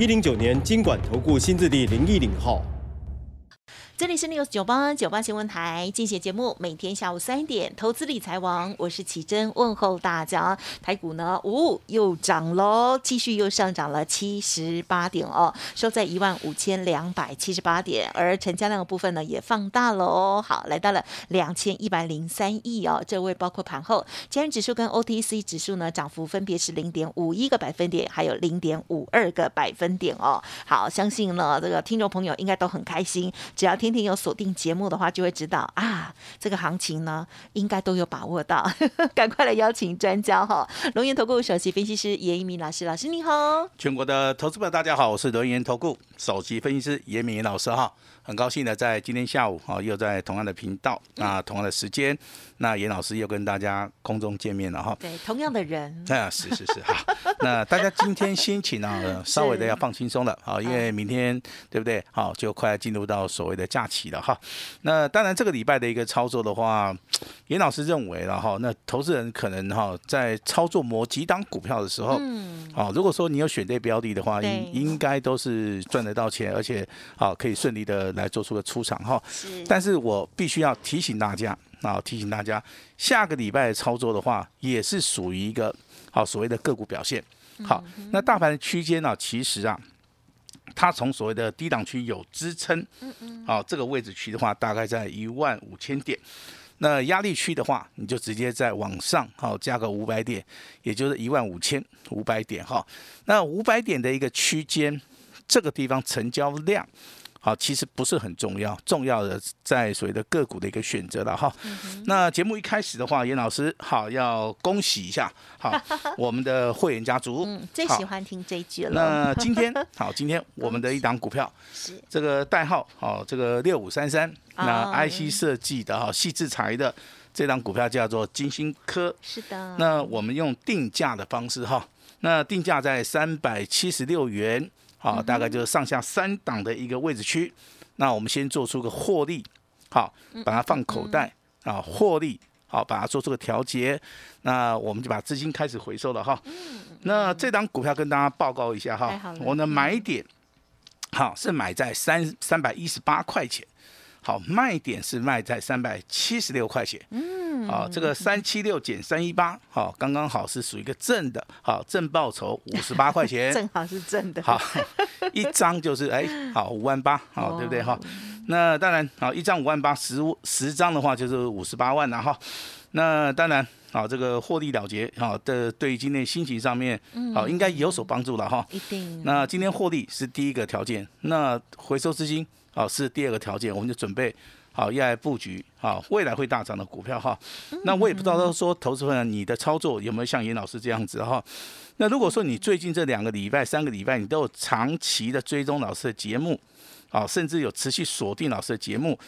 一零九年金管投顾新字第零一零号。这里是 news 九八九八新闻台，进行节目，每天下午三点，投资理财王，我是启珍，问候大家。台股呢，呜，又涨喽，继续又上涨了七十八点哦，收在一万五千两百七十八点，而成交量的部分呢也放大喽，好，来到了两千一百零三亿哦。这位包括盘后，加元指数跟 OTC 指数呢，涨幅分别是零点五一个百分点，还有零点五二个百分点哦。好，相信呢，这个听众朋友应该都很开心，只要听。今天有锁定节目的话，就会知道啊，这个行情呢，应该都有把握到。赶快来邀请专家哈，龙岩投顾首席分析师严一鸣老师，老师你好。全国的投资者大家好，我是龙岩投顾首席分析师严明老师哈。很高兴呢在今天下午啊，又在同样的频道，那同样的时间，那严老师又跟大家空中见面了哈。对，同样的人。啊，是是是哈。那大家今天心情呢，稍微的要放轻松了啊，因为明天对不对？好，就快进入到所谓的假期了哈。那当然，这个礼拜的一个操作的话，严老师认为了哈，那投资人可能哈，在操作某几档股票的时候，嗯，好，如果说你有选对标的的话，应应该都是赚得到钱，而且啊可以顺利的。来做出个出场哈，但是我必须要提醒大家啊，提醒大家，下个礼拜操作的话，也是属于一个好所谓的个股表现。好，那大盘的区间呢，其实啊，它从所谓的低档区有支撑，嗯嗯，好，这个位置区的话，大概在一万五千点。那压力区的话，你就直接在往上好加个五百点，也就是一万五千五百点哈。那五百点的一个区间，这个地方成交量。好，其实不是很重要，重要的在所谓的个股的一个选择了哈。那节目一开始的话，严老师好要恭喜一下，好 我们的会员家族，嗯，最喜欢听这句了。那今天 好，今天我们的一档股票 是这个代号好，这个六五三三，那 IC 设计的哈，细制材的这档股票叫做金星科，是的。那我们用定价的方式哈，那定价在三百七十六元。好，大概就是上下三档的一个位置区。那我们先做出个获利，好，把它放口袋啊，获利，好，把它做出个调节。那我们就把资金开始回收了哈。那这档股票跟大家报告一下哈，我的买点，好是买在三三百一十八块钱，好卖点是卖在三百七十六块钱。嗯好，这个三七六减三一八，好，刚刚好是属于一个正的，好正报酬五十八块钱，正好是正的，好，一张就是哎，好五万八，好对不对哈？那当然，好一张五万八，十十张的话就是五十八万了哈。那当然，好这个获利了结，好的对今天心情上面，好应该有所帮助了哈。一定。那今天获利是第一个条件，那回收资金，好是第二个条件，我们就准备。好，要来布局好未来会大涨的股票哈。那我也不知道说投资人你的操作有没有像严老师这样子哈。那如果说你最近这两个礼拜、三个礼拜，你都有长期的追踪老师的节目，好，甚至有持续锁定老师的节目。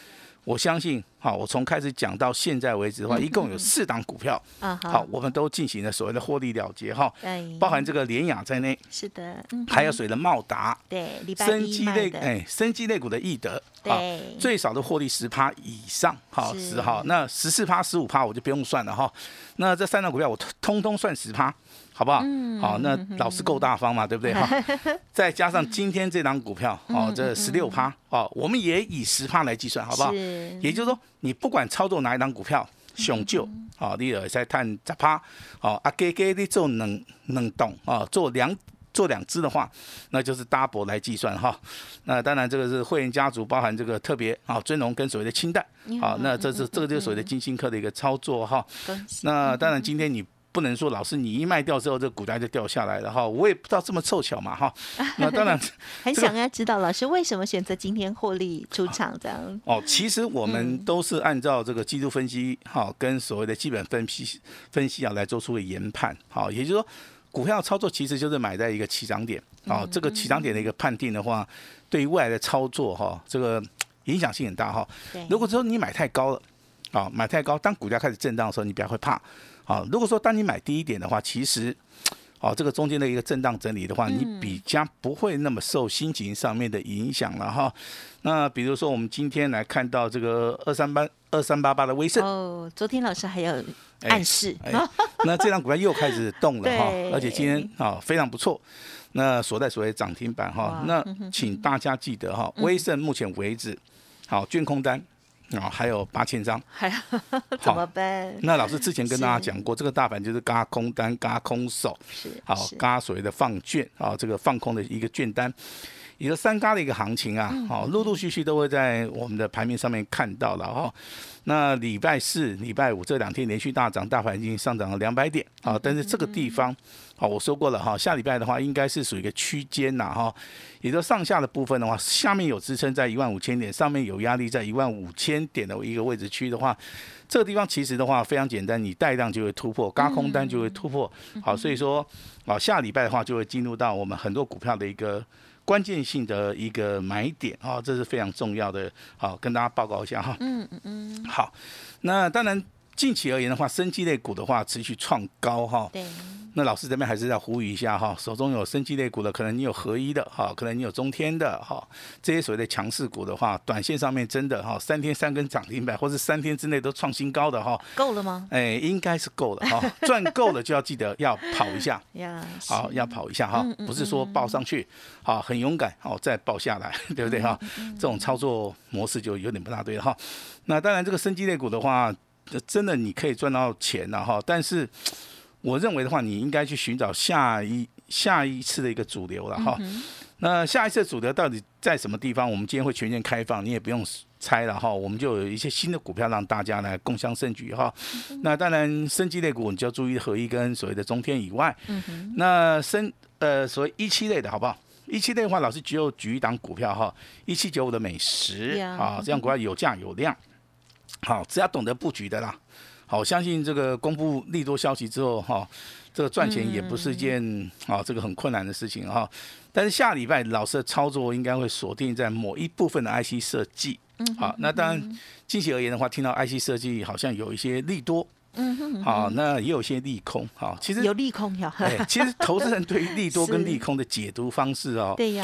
我相信，好，我从开始讲到现在为止的话，一共有四档股票，好，我们都进行了所谓的获利了结哈，包含这个联雅在内，是的，还有谁的茂达，对，生机类，哎，生机类股的易德，对，最少的获利十趴以上，好，十号，那十四趴、十五趴我就不用算了哈，那这三档股票我通通算十趴。好不好？好，那老师够大方嘛，对不对？哈，再加上今天这档股票，哦，这十六趴，哦，我们也以十趴来计算，好不好？也就是说，你不管操作哪一档股票，雄就，哦，你也在探十趴，哦，啊，给给你做能能动，哦，做两做两只的话，那就是 double 来计算哈。那当然，这个是会员家族包含这个特别啊尊荣跟所谓的清代，好，那这是这个就是所谓的金星科的一个操作哈。那当然，今天你。不能说老师你一卖掉之后，这个股价就掉下来了哈。我也不知道这么凑巧嘛哈。那当然，很想要知道老师为什么选择今天获利出场这样。哦，其实我们都是按照这个技术分析哈，跟所谓的基本分析分析啊来做出的研判。好，也就是说，股票操作其实就是买在一个起涨点。啊，这个起涨点的一个判定的话，对于未来的操作哈，这个影响性很大哈。如果说你买太高了，啊，买太高，当股价开始震荡的时候，你比较会怕。啊，如果说当你买低一点的话，其实。哦，这个中间的一个震荡整理的话，你比较不会那么受心情上面的影响了哈。那比如说，我们今天来看到这个二三八二三八八的威盛哦，昨天老师还有暗示，那这张股票又开始动了哈，而且今天啊非常不错，那所在所谓涨停板哈，那请大家记得哈，威盛目前为止好卷空单。啊，还有八千张，还怎么办？那老师之前跟大家讲过，这个大盘就是嘎空单、嘎空手，是好嘎所谓的放券啊，这个放空的一个券单，一个三嘎的一个行情啊，好，陆陆续续都会在我们的盘面上面看到了哈。那礼拜四、礼拜五这两天连续大涨，大盘已经上涨了两百点啊，但是这个地方。好，我说过了哈，下礼拜的话应该是属于一个区间呐哈，也就上下的部分的话，下面有支撑在一万五千点，上面有压力在一万五千点的一个位置区的话，这个地方其实的话非常简单，你带量就会突破，嘎空单就会突破。好，所以说啊，下礼拜的话就会进入到我们很多股票的一个关键性的一个买点啊，这是非常重要的。好，跟大家报告一下哈。嗯嗯嗯。好，那当然。近期而言的话，生机类股的话持续创高哈。对。那老师这边还是要呼吁一下哈，手中有生机类股的，可能你有合一的哈，可能你有中天的哈，这些所谓的强势股的话，短线上面真的哈，三天三根涨停板，或是三天之内都创新高的哈。够了吗？哎，应该是够了哈。赚够了就要记得要跑一下。呀。好，要跑一下哈，不是说报上去，好很勇敢，好再报下来，对不对哈？这种操作模式就有点不大对了哈。那当然，这个生机类股的话。真的你可以赚到钱了哈，但是我认为的话，你应该去寻找下一下一次的一个主流了哈。那下一次主流到底在什么地方？我们今天会全面开放，你也不用猜了哈。我们就有一些新的股票让大家来共襄盛举哈。那当然，升级类股你就要注意合一跟所谓的中天以外，那升呃所谓一期类的好不好？一期类的话，老师只有举一档股票哈，一七九五的美食啊，这样股票有价有量。好，只要懂得布局的啦。好，我相信这个公布利多消息之后，哈，这个赚钱也不是一件啊，这个很困难的事情哈。但是下礼拜老师的操作应该会锁定在某一部分的 IC 设计。嗯。好，那当然近期而言的话，听到 IC 设计好像有一些利多。嗯哼。好，那也有一些利空。好，其实有利空呀。哎，其实投资人对于利多跟 利空的解读方式哦，对呀，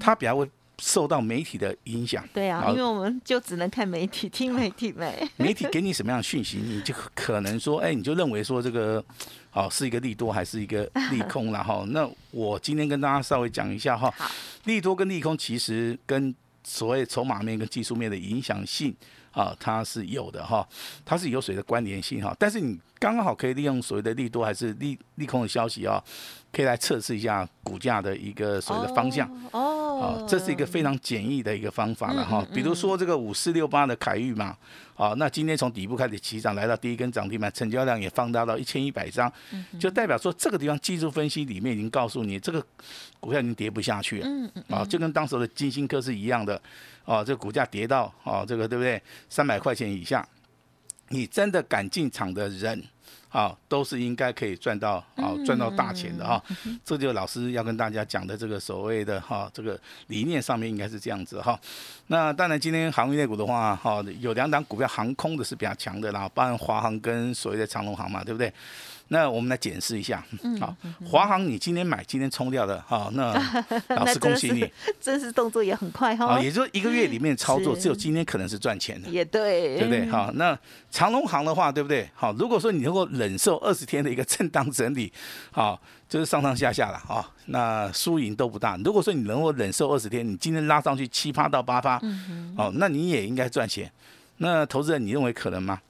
他比较会。受到媒体的影响，对啊，因为我们就只能看媒体、听媒体呗。媒体给你什么样的讯息，你就可能说，哎，你就认为说这个，哦，是一个利多还是一个利空然后，那我今天跟大家稍微讲一下哈，利多跟利空其实跟所谓筹码面跟技术面的影响性啊，它是有的哈，它是有水的关联性哈。但是你刚刚好可以利用所谓的利多还是利利空的消息啊，可以来测试一下股价的一个所谓的方向哦。啊，这是一个非常简易的一个方法了哈。比如说这个五四六八的凯域嘛，啊，那今天从底部开始起涨，来到第一根涨停板，成交量也放大到一千一百张，就代表说这个地方技术分析里面已经告诉你，这个股票已经跌不下去了。啊，就跟当时的金星科是一样的，啊，这个股价跌到啊，这个对不对？三百块钱以下，你真的敢进场的人。啊，都是应该可以赚到啊，赚到大钱的哈。这就老师要跟大家讲的这个所谓的哈，这个理念上面应该是这样子哈。那当然，今天航运类股的话，哈，有两档股票航空的是比较强的啦，包含华航跟所谓的长龙航嘛，对不对？那我们来检视一下，好，华航你今天买，今天冲掉的，好，那 老师恭喜你，真是动作也很快哈，也就一个月里面操作，只有今天可能是赚钱的，也对，对不对？好，那长隆行的话，对不对？好，如果说你能够忍受二十天的一个震荡整理，好，就是上上下下了啊，那输赢都不大。如果说你能够忍受二十天，你今天拉上去七八到八发，哦，那你也应该赚钱。那投资人，你认为可能吗？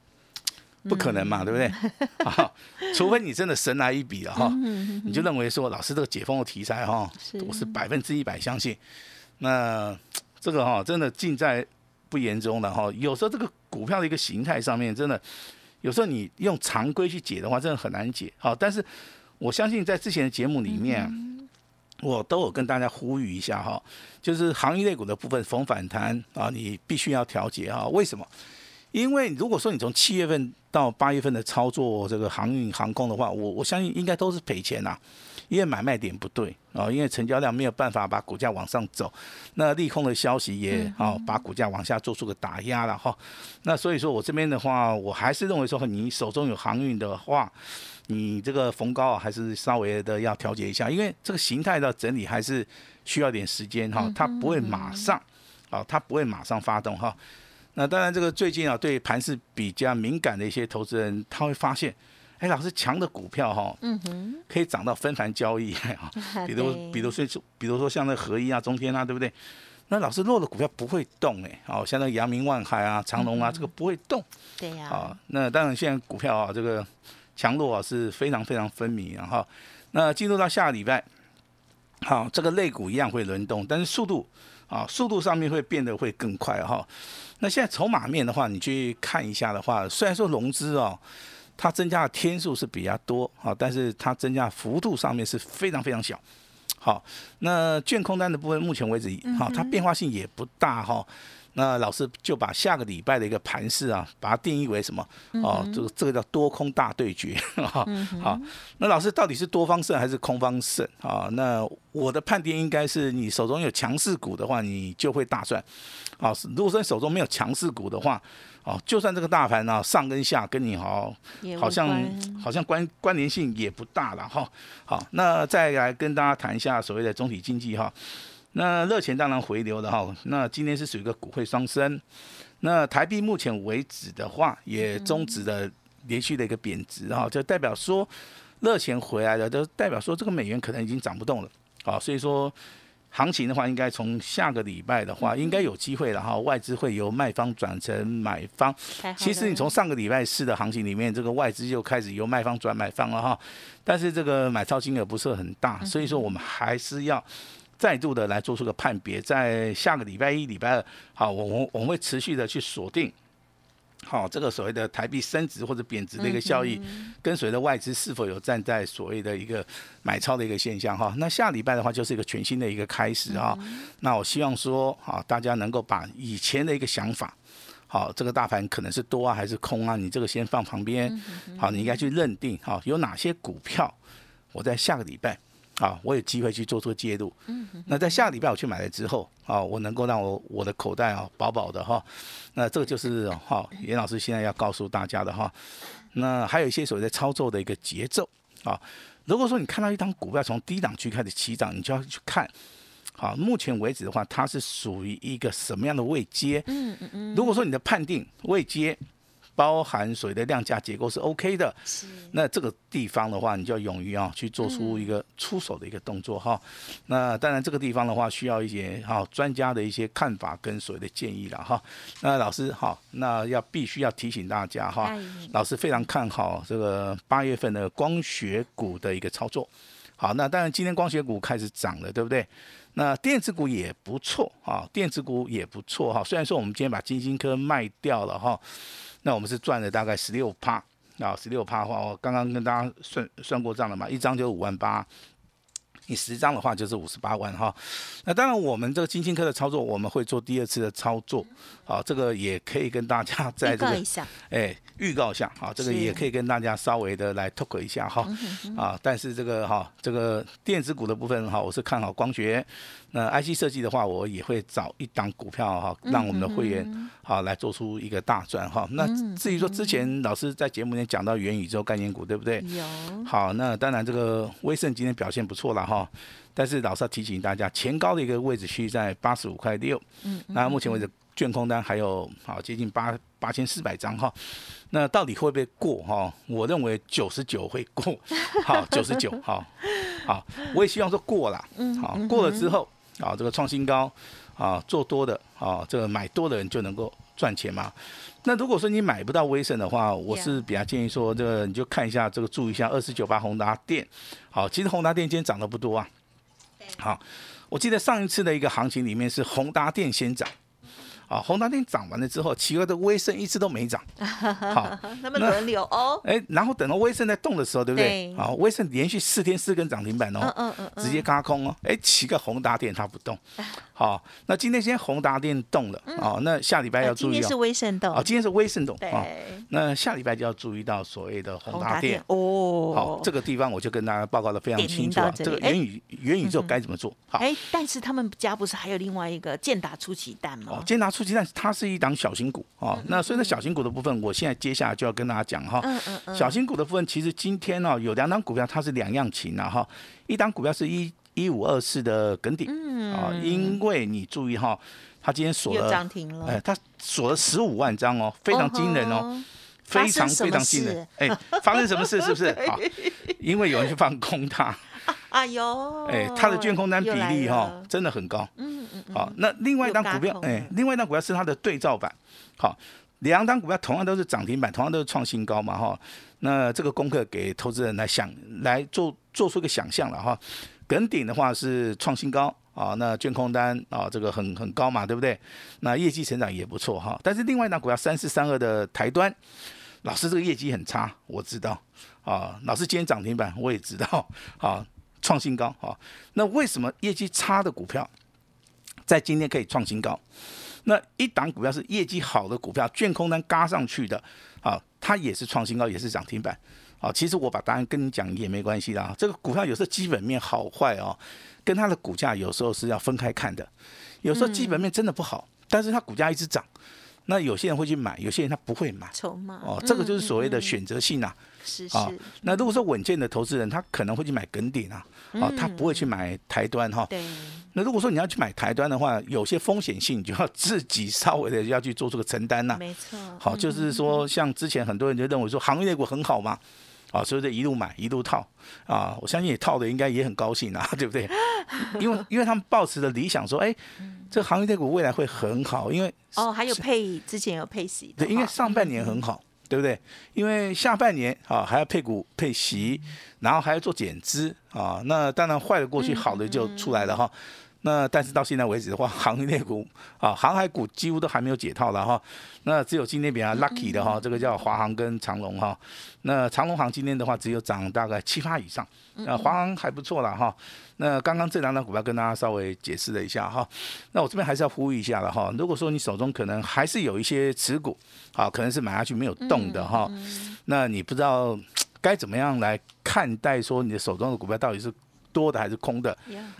不可能嘛，对不对？好，除非你真的神来一笔了哈，你就认为说老师这个解封的题材哈，我是百分之一百相信。那这个哈，真的尽在不言中的哈。有时候这个股票的一个形态上面，真的有时候你用常规去解的话，真的很难解。好，但是我相信在之前的节目里面，我都有跟大家呼吁一下哈，就是行业类股的部分逢反弹啊，你必须要调节啊。为什么？因为如果说你从七月份到八月份的操作这个航运航空的话，我我相信应该都是赔钱呐。因为买卖点不对啊，因为成交量没有办法把股价往上走，那利空的消息也啊把股价往下做出个打压了哈。那所以说我这边的话，我还是认为说你手中有航运的话，你这个逢高啊还是稍微的要调节一下，因为这个形态的整理还是需要点时间哈，它不会马上啊，它不会马上发动哈。那当然，这个最近啊，对盘市比较敏感的一些投资人，他会发现，哎，老师强的股票哈，嗯哼，可以涨到分盘交易 啊，比如比如说比如说像那合一啊、中天啊，对不对？那老师弱的股票不会动哎，哦，像那阳明、万海啊、长隆啊，这个不会动，对呀，啊，那当然现在股票啊，这个强弱啊是非常非常分明啊哈。那进入到下个礼拜，好，这个类股一样会轮动，但是速度啊，速度上面会变得会更快哈。那现在筹码面的话，你去看一下的话，虽然说融资哦，它增加的天数是比较多啊，但是它增加幅度上面是非常非常小。好，那券空单的部分，目前为止好，它变化性也不大哈。那老师就把下个礼拜的一个盘势啊，把它定义为什么？哦，这个这个叫多空大对决 哈。好，那老师到底是多方胜还是空方胜啊？那我的判定应该是，你手中有强势股的话，你就会大赚。啊，如果说你手中没有强势股的话，哦，就算这个大盘呢上跟下跟你好，好像好像关关联性也不大了哈。好，那再来跟大家谈一下所谓的总体经济哈。那热钱当然回流了哈，那今天是属于一个股汇双升，那台币目前为止的话也终止了连续的一个贬值哈，就代表说热钱回来了，就代表说这个美元可能已经涨不动了，好，所以说行情的话，应该从下个礼拜的话，应该有机会了哈，外资会由卖方转成买方。其实你从上个礼拜四的行情里面，这个外资就开始由卖方转买方了哈，但是这个买超金额不是很大，所以说我们还是要。再度的来做出个判别，在下个礼拜一、礼拜二，好，我我我们会持续的去锁定，好，这个所谓的台币升值或者贬值的一个效益，跟随着外资是否有站在所谓的一个买超的一个现象哈。那下礼拜的话，就是一个全新的一个开始啊。那我希望说，好，大家能够把以前的一个想法，好，这个大盘可能是多啊还是空啊，你这个先放旁边，好，你应该去认定，好，有哪些股票，我在下个礼拜。啊，我有机会去做出介入。嗯，那在下个礼拜我去买了之后，啊，我能够让我我的口袋啊饱饱的哈。那这个就是哈，严老师现在要告诉大家的哈。那还有一些所谓的操作的一个节奏啊。如果说你看到一张股票从低档区开始起涨，你就要去看，好，目前为止的话，它是属于一个什么样的位阶？嗯嗯嗯。如果说你的判定位阶。包含水的量价结构是 OK 的，那这个地方的话，你就要勇于啊去做出一个出手的一个动作哈。那当然这个地方的话，需要一些哈专家的一些看法跟所谓的建议了哈。那老师好，那要必须要提醒大家哈，老师非常看好这个八月份的光学股的一个操作。好，那当然今天光学股开始涨了，对不对？那电子股也不错啊，电子股也不错哈。虽然说我们今天把金星科卖掉了哈。那我们是赚了大概十六趴啊，十六趴的话，我刚刚跟大家算算过账了嘛，一张就五万八，你十张的话就是五十八万哈。那当然，我们这个金星科的操作，我们会做第二次的操作，好，这个也可以跟大家在这个哎预告一下，好，这个也可以跟大家稍微的来 talk 一下哈，啊，但是这个哈，这个电子股的部分哈，我是看好光学。那 IC 设计的话，我也会找一档股票哈，让我们的会员好来做出一个大赚哈。那至于说之前老师在节目里面讲到元宇宙概念股，对不对？有。好，那当然这个威盛今天表现不错了哈，但是老师要提醒大家，前高的一个位置区在八十五块六。嗯。那目前为止，券空单还有好接近八八千四百张哈。那到底会不会过哈？我认为九十九会过。好，九十九好。好，我也希望说过了。嗯。好，过了之后。啊，这个创新高，啊，做多的，啊，这个买多的人就能够赚钱嘛？那如果说你买不到威盛的话，我是比较建议说，这个你就看一下这个，注意一下二四九八宏达电。好，其实宏达电今天涨得不多啊。好，我记得上一次的一个行情里面是宏达电先涨。啊，宏达电涨完了之后，奇怪的威盛一直都没涨，好，他们轮流哦，哎，然后等到威盛在动的时候，对不对？对好，威盛连续四天四根涨停板哦，嗯嗯直接嘎空哦，哎，奇怪，宏达电它不动，好，那今天先宏达电动了，哦，那下礼拜要呃今天是注意哦，威盛动啊，，今天是威盛动，对哦，那下礼拜就要注意到所谓的宏达电。哦，好，这个地方我就跟大家报告的非常清楚啊，名到这这个元宇元宇宙该怎么做？好，哎，但是他们家不是还有另外一个建达出奇蛋哦吗，？哦，建达出鸡蛋，它是一档小型股哦。那所以呢，小型股的部分，我现在接下来就要跟大家讲哈。嗯嗯嗯，小型股的部分，其实今天呢、有两档股票它是两样情了哈。一档股票是一一五二四的梗顶啊，因为你注意哈，它今天锁了，涨停了，哎，它锁了十五万张哦，非常惊人哦。哦。非常非常惊人事，哎，发生什么事是不是？好，因为有人去放空它，哎呦，哎，它的卷空单比例哈了真的很高。嗯嗯嗯，好，那另外一档股票又嘎，空哎，另外一档股票是它的对照版。好，两档股票同样都是涨停板，同样都是创新高嘛，哈。那这个功课给投资人来想，来做做出一个想象了哈。耿鼎的话是创新高啊，那卷空单啊，这个很很高嘛，对不对？那业绩成长也不错哈。但是另外一档股票三四三二的台端，老师这个业绩很差，我知道啊。老师今天涨停板我也知道啊，创新高啊。那为什么业绩差的股票在今天可以创新高？那一档股票是业绩好的股票，卷空单嘎上去的啊，它也是创新高，也是涨停板。啊，其实我把答案跟你讲也没关系啦。这个股票有时候基本面好坏哦，跟它的股价有时候是要分开看的。有时候基本面真的不好，但是它股价一直涨，那有些人会去买，有些人他不会买。筹码哦，这个就是所谓的选择性啊。是那如果说稳健的投资人，他可能会去买梗顶啊，啊，他不会去买台端哈。对，那如果说你要去买台端的话，有些风险性，你就要自己稍微的要去做出个承担呐、没错，好，嗯就是说，像之前很多人就认为说行业类股很好嘛，啊，所以这一路买一路套啊，我相信你套的应该也很高兴啊，对不对？因为因为他们抱持的理想说，哎，这个航运类股未来会很好，因为哦，还有配之前有配息对，因为上半年很好，对不对？因为下半年啊还要配股配息，然后还要做减资啊，那当然坏的过去，好的就出来了哈。那但是到现在为止的话，航运类股啊，航海股几乎都还没有解套了哈。那只有今天比较 lucky 的哈，这个叫华航跟长龙哈。那长龙航今天的话只有涨大概七八以上，那华航还不错了哈。那刚刚这两档股票跟大家稍微解释了一下哈。那我这边还是要呼吁一下了哈。如果说你手中可能还是有一些持股，啊，可能是买下去没有动的哈，那你不知道该怎么样来看待说你的手中的股票到底是多的还是空的？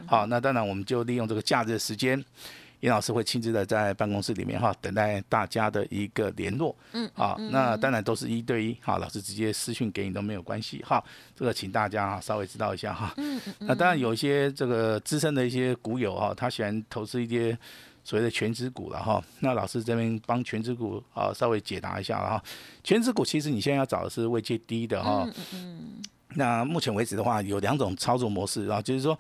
好，那当然我们就利用这个假日的时间，严老师会亲自的在办公室里面哈，等待大家的一个联络。嗯，好，那当然都是一对一，好，老师直接私讯给你都没有关系哈。这个请大家稍微知道一下哈。嗯嗯那当然有一些这个资深的一些股友哈，他喜欢投资一些所谓的全职股了哈。那老师这边帮全职股啊稍微解答一下了哈。全职股其实你现在要找的是位阶低的哈。那目前为止的话，有两种操作模式啊，就是说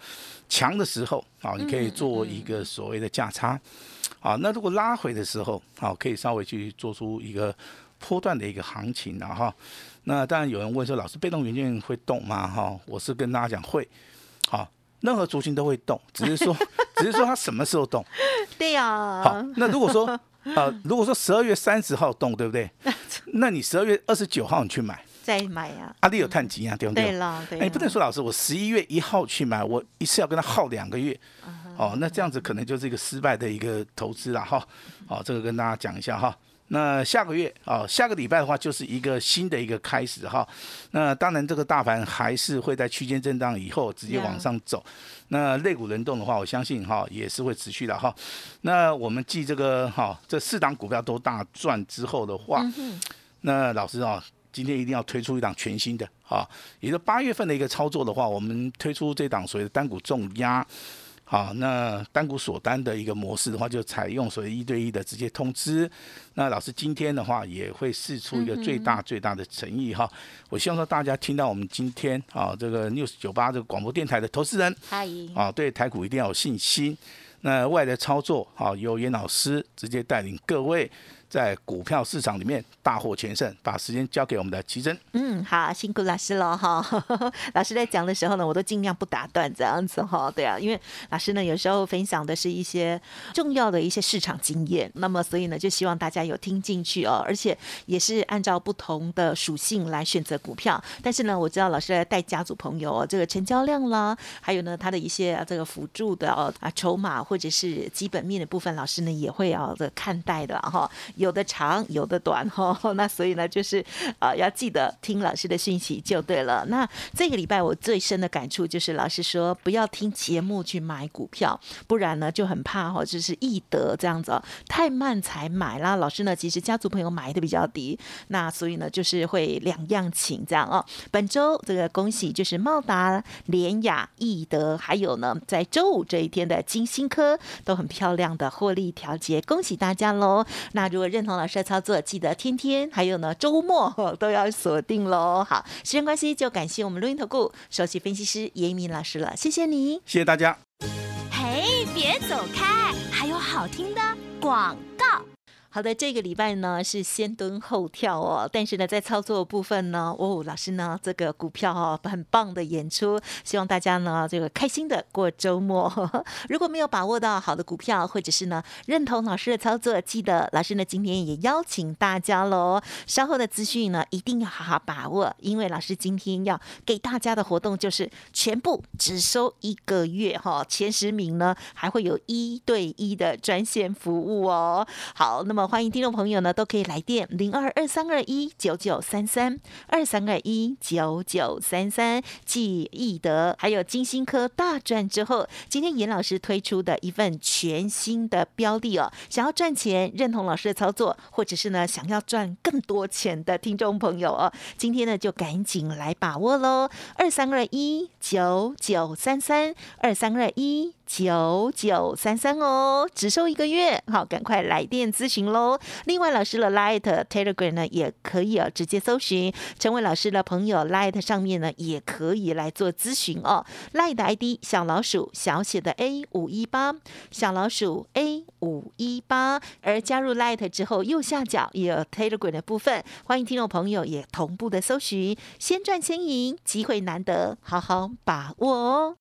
强的时候啊，你可以做一个所谓的价差，啊，那如果拉回的时候啊，可以稍微去做出一个波段的一个行情然哈。那当然有人问说，老师被动元件会动吗？哈，我是跟大家讲会，好，任何族群都会动，只是说只是说它什么时候动。对呀，好，那如果说呃，如果说十二月三十号动，对不对？那你十二月二十九号你去买，再买呀，阿里有探级啊，对不对？对了，对哎，不能说老师，我十一月一号去买，我一次要跟他耗两个月，哦，那这样子可能就是一个失败的一个投资了哈。哦，这个跟大家讲一下哈。那下个月啊、下个礼拜的话就是一个新的一个开始哈。那当然，这个大盘还是会在区间震荡以后直接往上走。那类股轮动的话，我相信哈也是会持续的哈。那我们记这个哈，这四档股票都大赚之后的话，那老师啊，今天一定要推出一档全新的啊，也就八月份的一个操作的话，我们推出这档所谓的单股重压。好，那单股锁单的一个模式的话，就采用所谓一对一的直接通知。那老师今天的话也会试出一个最大最大的诚意哈。我希望说大家听到我们今天啊这个 news 九八这个广播电台的投资人嗨，啊，对台股一定要有信心。那外的操作好，由严老师直接带领各位在股票市场里面大获全胜。把时间交给我们的奇珍。嗯，好，辛苦老师了哈。老师在讲的时候呢，我都尽量不打断这样子哈。对啊，因为老师呢有时候分享的是一些重要的一些市场经验，那么所以呢就希望大家有听进去哦，而且也是按照不同的属性来选择股票。但是呢，我知道老师在带家族朋友哦，这个成交量啦，还有呢他的一些这个辅助的哦啊筹码或者是基本面的部分，老师呢也会啊的看待的哈。有的长，有的短 哈。那所以呢就是啊要记得听老师的讯息就对了。那这个礼拜我最深的感触就是老师说不要听节目去买股票，不然呢就很怕哈，就是易得这样子哦，太慢才买啦。老师呢其实家族朋友买的比较低，那所以呢就是会两样情这样哦。本周这个恭喜就是茂达、联雅、易德，还有呢在周五这一天的金星科都很漂亮的获利调节，恭喜大家喽。那如果认同老师的操作，记得天天还有呢周末都要锁定喽。好，时间关系就感谢我们录音投顾首席分析师严一鸣老师了，谢谢你。谢谢大家。嘿，别走开，还有好听的广告。好的，这个礼拜呢是先蹲后跳哦，但是呢，在操作部分呢，哦，老师呢这个股票哦很棒的演出，希望大家呢这个开心的过周末。如果没有把握到好的股票，或者是呢认同老师的操作，记得老师呢今天也邀请大家喽，稍后的资讯呢一定要好好把握，因为老师今天要给大家的活动就是全部只收一个月哈，前十名呢还会有一对一的专线服务哦。好，那么。欢迎听众朋友呢，都可以来电零二二三二一九九三三二三二一九九三三，记忆得还有金星科大赚之后，今天严老师推出的一份全新的标的哦，想要赚钱，认同老师的操作，或者是呢想要赚更多钱的听众朋友哦，今天呢就赶紧来把握喽，二三二一九九三三二三二一。九九三三哦，只收一个月，好，赶快来电咨询喽。另外，老师的 Light Telegram 呢，也可以啊，直接搜寻，成为老师的朋友，Light 上面呢，也可以来做咨询哦。Light 的 ID 小老鼠小写的 A 五一八，小老鼠 A 五一八，而加入 Light 之后，右下角也有 Telegram 的部分，欢迎听众朋友也同步的搜寻，先赚先赢，机会难得，好好把握哦。